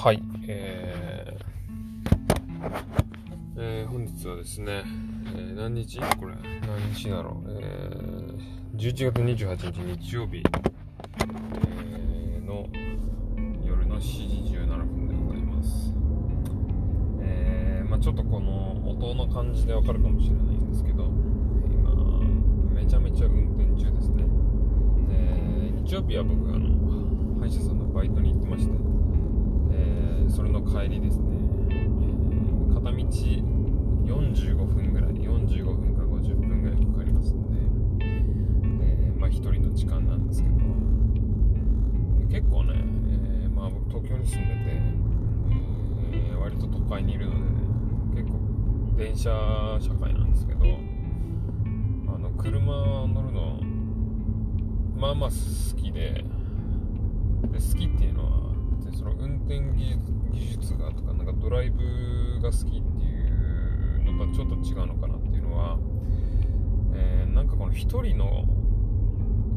はい、えー、えー、本日はですね、えー、何日？これ、何日だろう、えー、11月28日日曜日、えー、の夜の7時17分でございます。えー、まあちょっとこの音の感じでわかるかもしれないんですけど、今、めちゃめちゃ運転中ですね。えー、日曜日は僕、あの、歯医者さんのバイトに行ってまして、それの帰りですね、えー、片道45分ぐらい45分か50分ぐらいかかりますんで、えー、まあ1人の時間なんですけど結構ね、えー、まあ僕東京に住んでて、えー、割と都会にいるので、ね、結構電車社会なんですけどあの車乗るのまあまあ好きでで好きっていうのはその運転技術技術がとかなんかドライブが好きっていうのとはちょっと違うのかなっていうのは、えー、なんかこの1人の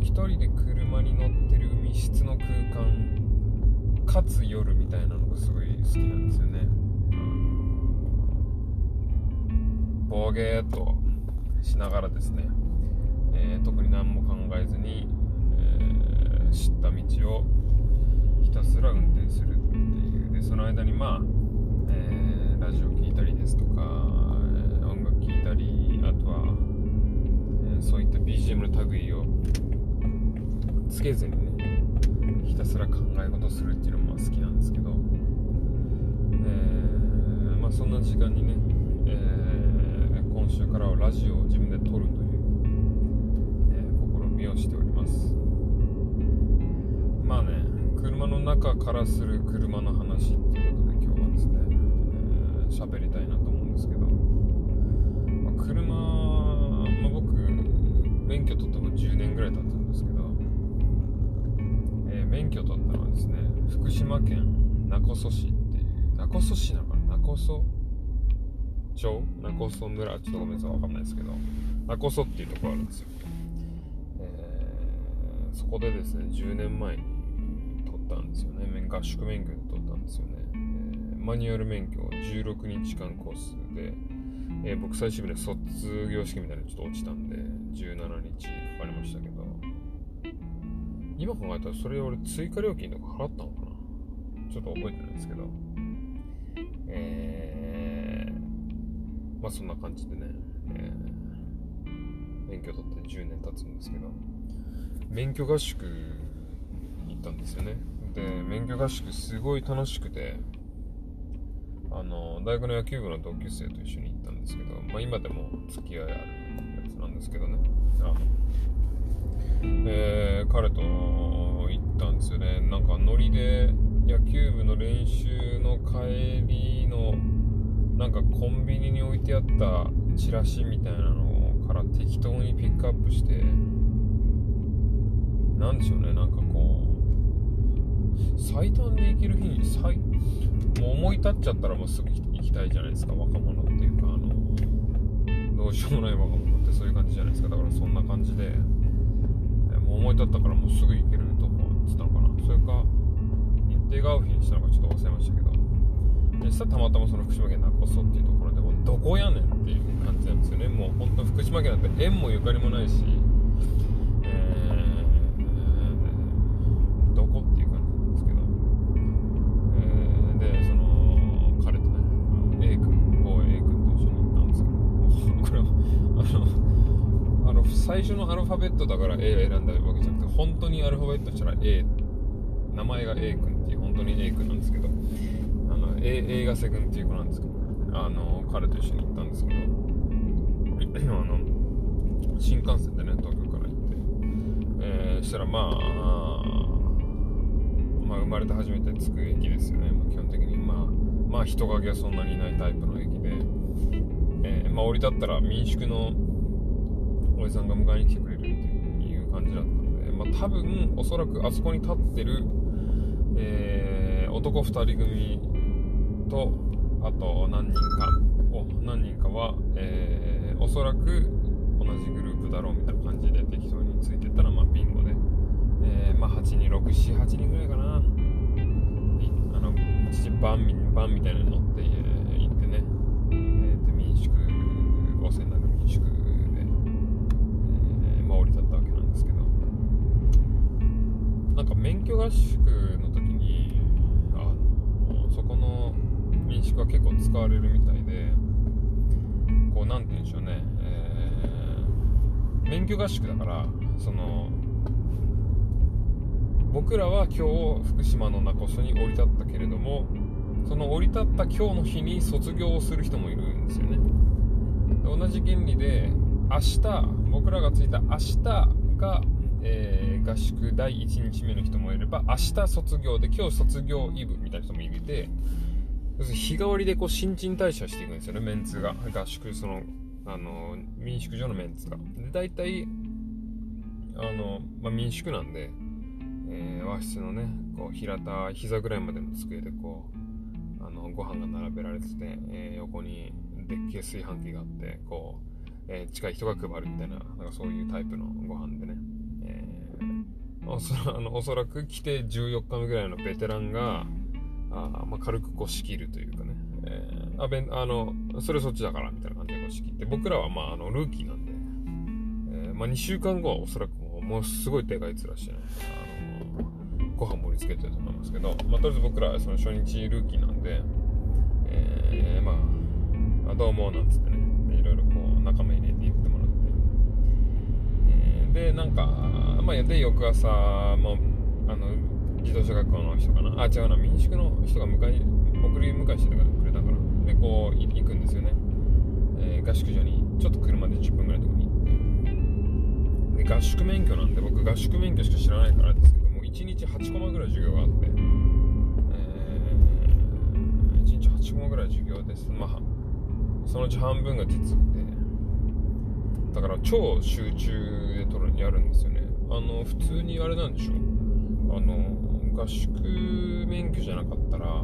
1人で車に乗ってる密室の空間かつ夜みたいなのがすごい好きなんですよね。ボゲーっとしながらですね、えー、特に何も考えずに、えー、知った道をひたすら運転するっていう。でその間にまあ、えー、ラジオ聴いたりですとか、音楽聴いたりあとは、えー、そういった BGM の類をつけずにねひたすら考え事するっていうのも好きなんですけど、えまあ、そんな時間にね、え今週からはラジオを自分で撮るという、え試みをしております。車の中からする車の話っていうことで今日はですね喋、えー、りたいなと思うんですけど、まあ、車、まあ、僕免許取ったの10年ぐらい経つんですけど、えー、免許取ったのはですね福島県勿来市っていう勿来市なのかな？勿来町？勿来村？ちょっとごめんなさい分かんないですけど。勿来っていうところあるんですよ、えー、そこでですね10年前にったんですよね。合宿免許で取ったんですよね、えー、マニュアル免許16日間コースで、えー、僕最終日で卒業式みたいなちょっと落ちたんで17日かかりましたけど。今考えたらそれ俺追加料金とか払ったのかな？ちょっと覚えてないですけど。えー、まあそんな感じでね、えー、免許取って10年経つんですけど。免許合宿行ったんですよね。で免許合宿すごい楽しくてあの大学の野球部の同級生と一緒に行ったんですけど、まあ、今でも付き合いあるやつなんですけどね。あの、えー、彼と行ったんですよね。なんかノリで野球部の練習の帰りのなんかコンビニに置いてあったチラシみたいなのから適当にピックアップしてなんでしょうね。なんか最短で行ける日に最もう思い立っちゃったらもうすぐ行きたいじゃないですか。若者っていうかあのどうしようもない若者ってそういう感じじゃないですか。だからそんな感じでもう思い立ったからもうすぐ行けるとこっつったのかな。それか日程が合う日にしたのかちょっと忘れましたけど。実際たまたまその福島県中曽っていうところでもどこやねんっていう感じなんですよね。もう本当福島県なんて縁もゆかりもないし最初のアルファベットだから A を選んだわけじゃなくて本当にアルファベットしたら A 名前が A 君っていう本当に A 君なんですけどあの A, A が瀬君っていう子なんですけどあの彼と一緒に行ったんですけど あの新幹線でね東京から行って、えー、したらまあまあ生まれて初めて着く駅ですよね、まあ、基本的にまあまあ人影はそんなにいないタイプの駅で、えー、まあ降り立ったら民宿のおじさんが迎えに来てくれるっていう感じだったので、まあ、多分おそらくあそこに立ってる、えー、男2人組とあと何人かお何人かは、えー、おそらく同じグループだろうみたいな感じで適当についてったら、まあ、ビンゴで、えー、まあ、8人678人ぐらいかな。あのバンバンみたいなの乗って、えー行ってね、えー民宿お世話にななんか免許合宿の時にあのそこの民宿は結構使われるみたいでこうなんて言うんでしょうね、えー免許合宿だからその僕らは今日福島の中曽に降り立ったけれどもその降り立った今日の日に卒業をする人もいるんですよね。同じ原理で明日僕らが着いた明日が、えー合宿第1日目の人もいれば明日卒業で今日卒業イブみたいな人もいて要するに日替わりでこう新陳代謝していくんですよねメンツが。合宿そのあの民宿所のメンツが。で大体あの、まあ、民宿なんで、えー和室のねこう平た膝ぐらいまでの机でこうあのご飯が並べられてて、えー横にでっけえ炊飯器があってこう、えー近い人が配るみたいななんかそういうタイプのご飯でね、おそら あのおそらく来て14日目ぐらいのベテランがあ、まあ、軽くこう仕切るというかね、えーあべあのそれそっちだからみたいな感じでこう仕切って僕らはまああのルーキーなんで、えーまあ、2週間後はおそらくもうもうすごいでかい面してねあのご飯盛り付けてると思いますけど、まあ、とりあえず僕らはその初日ルーキーなんで、えーまあどうもなんつってねいろいろこう仲間入れて言ってもらって、でなんかまあで翌朝もあの自動車学校の人かな？あ違うな民宿の人が迎え送り迎えしてくれたからでこう行くんですよね、えー合宿所にちょっと車で10分ぐらいのとこに行って。で合宿免許なんで僕合宿免許しか知らないからですけども1日8コマぐらい授業があって、え1日8コマぐらい授業です。まあそのうち半分が実務でだから超集中で取るやるんですよね。あの普通にあれなんでしょ。あの合宿免許じゃなかったら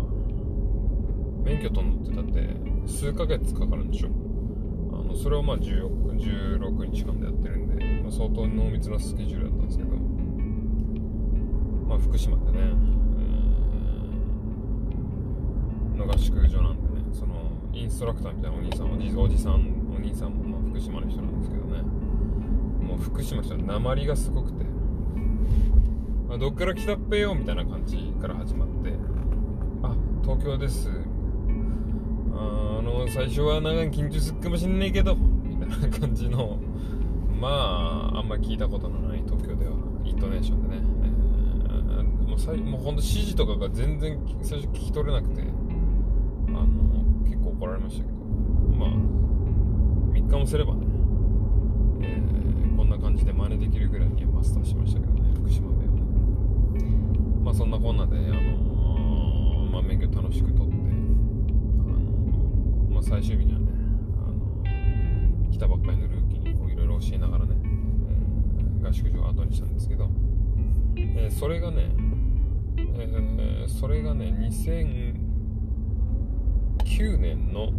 免許取るのってだって数ヶ月かかるんでしょ。あのそれをまあ16 16日間でやってるんで、まあ、相当濃密なスケジュールだったんですけど。まあ福島でね、えーの合宿所なんでねそのインストラクターみたいなお兄さんおじおじさんお兄さんも福島の人なんですけどね。もう福島の人は鉛がすごくて、まあ、どっから来たっぺよみたいな感じから始まって。あ東京です。あの最初はなんか緊張するかもしんないけどみたいな感じの。まああんまり聞いたことのない東京ではイントネーションでね、えーもうもうほんと指示とかが全然最初聞き取れなくてあの結構怒られましたけどまあ3日もすればね、えーこんな感じで真似できるぐらいにマスターしましたけどね福島弁をね。まあそんなこんなであのまあ免許楽しく取ってあのまあ最終日にはねあの来たばっかりのルーキーにこういろいろ教えながらね、えー合宿所を後にしたんですけど、えそれがね、えそれがね2009年の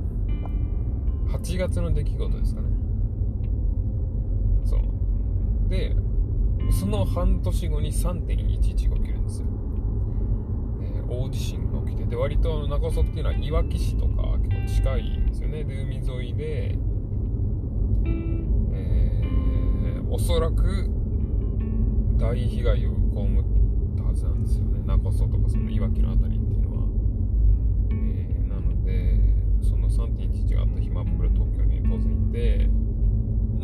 8月の出来事ですかね。そう。でその半年後に3.11が起きるんですよ、えー大地震が起きて。で割と中曽っていうのはいわき市とか結構近いんですよね。で海沿いで、えーおそらく大被害を被ったはずなんですよね。中曽とかそのいわきの辺り。の3.11があった日まあ僕ら東京に当然いて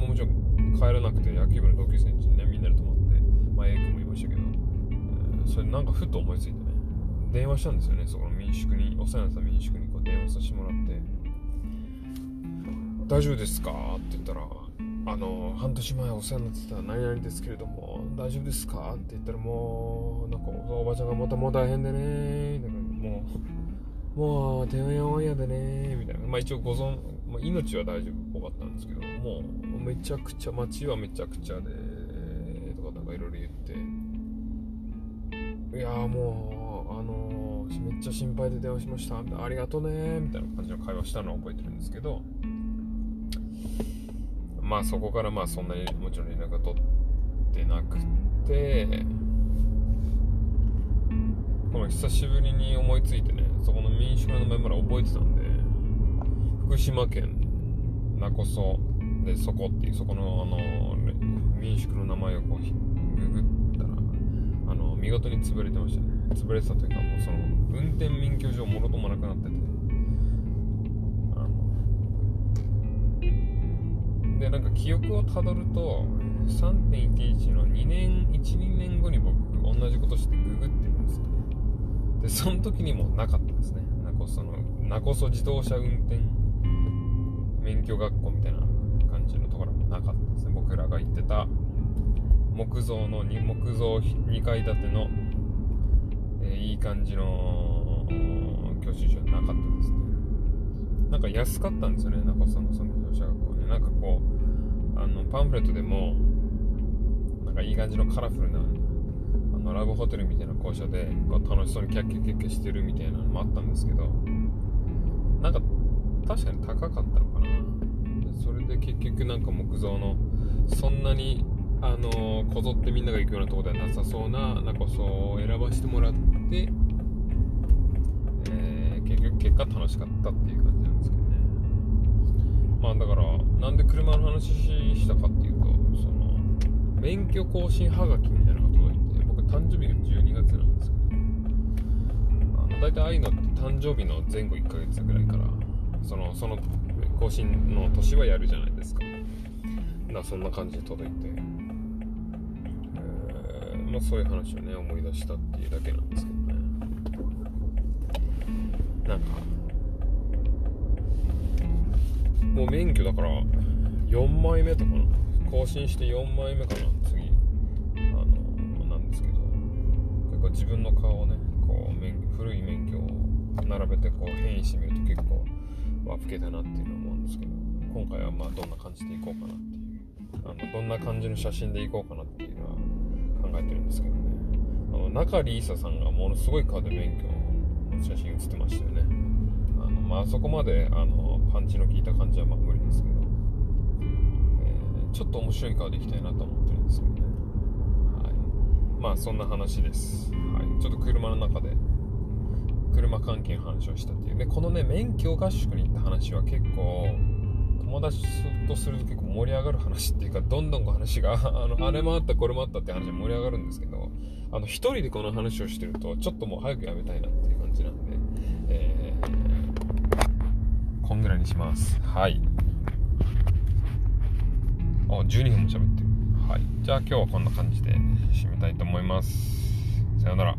ももちろん帰らなくて野球部の同級生にねみんなで泊まってまあ A 君もいましたけど、えーそれなんかふと思いついてね電話したんですよねそこの民宿にお世話になった民宿にこう電話させてもらって「大丈夫ですか?」って言ったら「あの半年前お世話になってた何々ですけれども大丈夫ですか?」って言ったらもうなんかおばちゃんがまたもう大変でねだからもうもう電話やわんやでねみたいな。まあ一応ご存、まあ、命は大丈夫っぽかったんですけどもうめちゃくちゃ街はめちゃくちゃでとかなんかいろいろ言って。いやもうあのーめっちゃ心配で電話しました。ありがとねみたいな感じの会話したのを覚えてるんですけど。まあそこからまあそんなにもちろん連絡が取ってなくてこの久しぶりに思いついてそこの民宿の名前まで覚えてたんで福島県勿来でそこっていうそこのあの民宿の名前をこうググったらあの見事に潰れてましたね。潰れてたというかもうその運転免許証もろともなくなってて。あでなんか記憶をたどると3.11の2年12年後に僕同じことしてググってるんですよね。でその時にもなかった。かその名こそ自動車運転免許学校みたいな感じのところもなかったですね。僕らが行ってた木造の木造2階建ての、えー、いい感じの教習所はなかったですね。なんか安かったんですよね。なんかそのその自動車学校ね。なんかこうあのパンフレットでもなんかいい感じのカラフルなあのラブホテルみたいな校舎でこう楽しそうにキャッキャッキャッキャしてるみたいなのもあったんですけどなんか確かに高かったのかな。それで結局なんか木造のそんなにあのこぞってみんなが行くようなとこではなさそうななこそを選ばせてもらって、えー、結局結果楽しかったっていう感じなんですけどね。まあだからなんで車の話したかっていうとその免許更新はがきみたいなのが届いて僕誕生日が12月なんで大体ああいうのって誕生日の前後1ヶ月ぐらいからそのその更新の年はやるじゃないですか。なそんな感じで届いて、えー、まあ、そういう話をね思い出したっていうだけなんですけどね。なんか。もう免許だから4枚目とかな。更新して4枚目かな次。あのなんですけど。結構自分の顔をね古い免許を並べてこう変異してみると結構は老けたなっていうのは思うんですけど今回はまあどんな感じでいこうかなっていうあのどんな感じの写真でいこうかなっていうのは考えてるんですけどねあの中里依紗さんがものすごい顔で免許の写真写ってましたよね。あの、まあそこまであのパンチの効いた感じはまあ無理ですけど、えー、ちょっと面白い顔でいきたいなと思ってるんですけどね。はい。まあそんな話です、はい、ちょっと車の中で車関係の話をしたっていうね。このね免許合宿に行った話は結構友達とすると結構盛り上がる話っていうかどんどん話が あのあれもあったこれもあったって話で盛り上がるんですけどあの1人でこの話をしてるとちょっともう早くやめたいなっていう感じなんで、えー、こんぐらいにします。はい。あ12分も喋ってる。はい。じゃあ今日はこんな感じで締めたいと思います。さようなら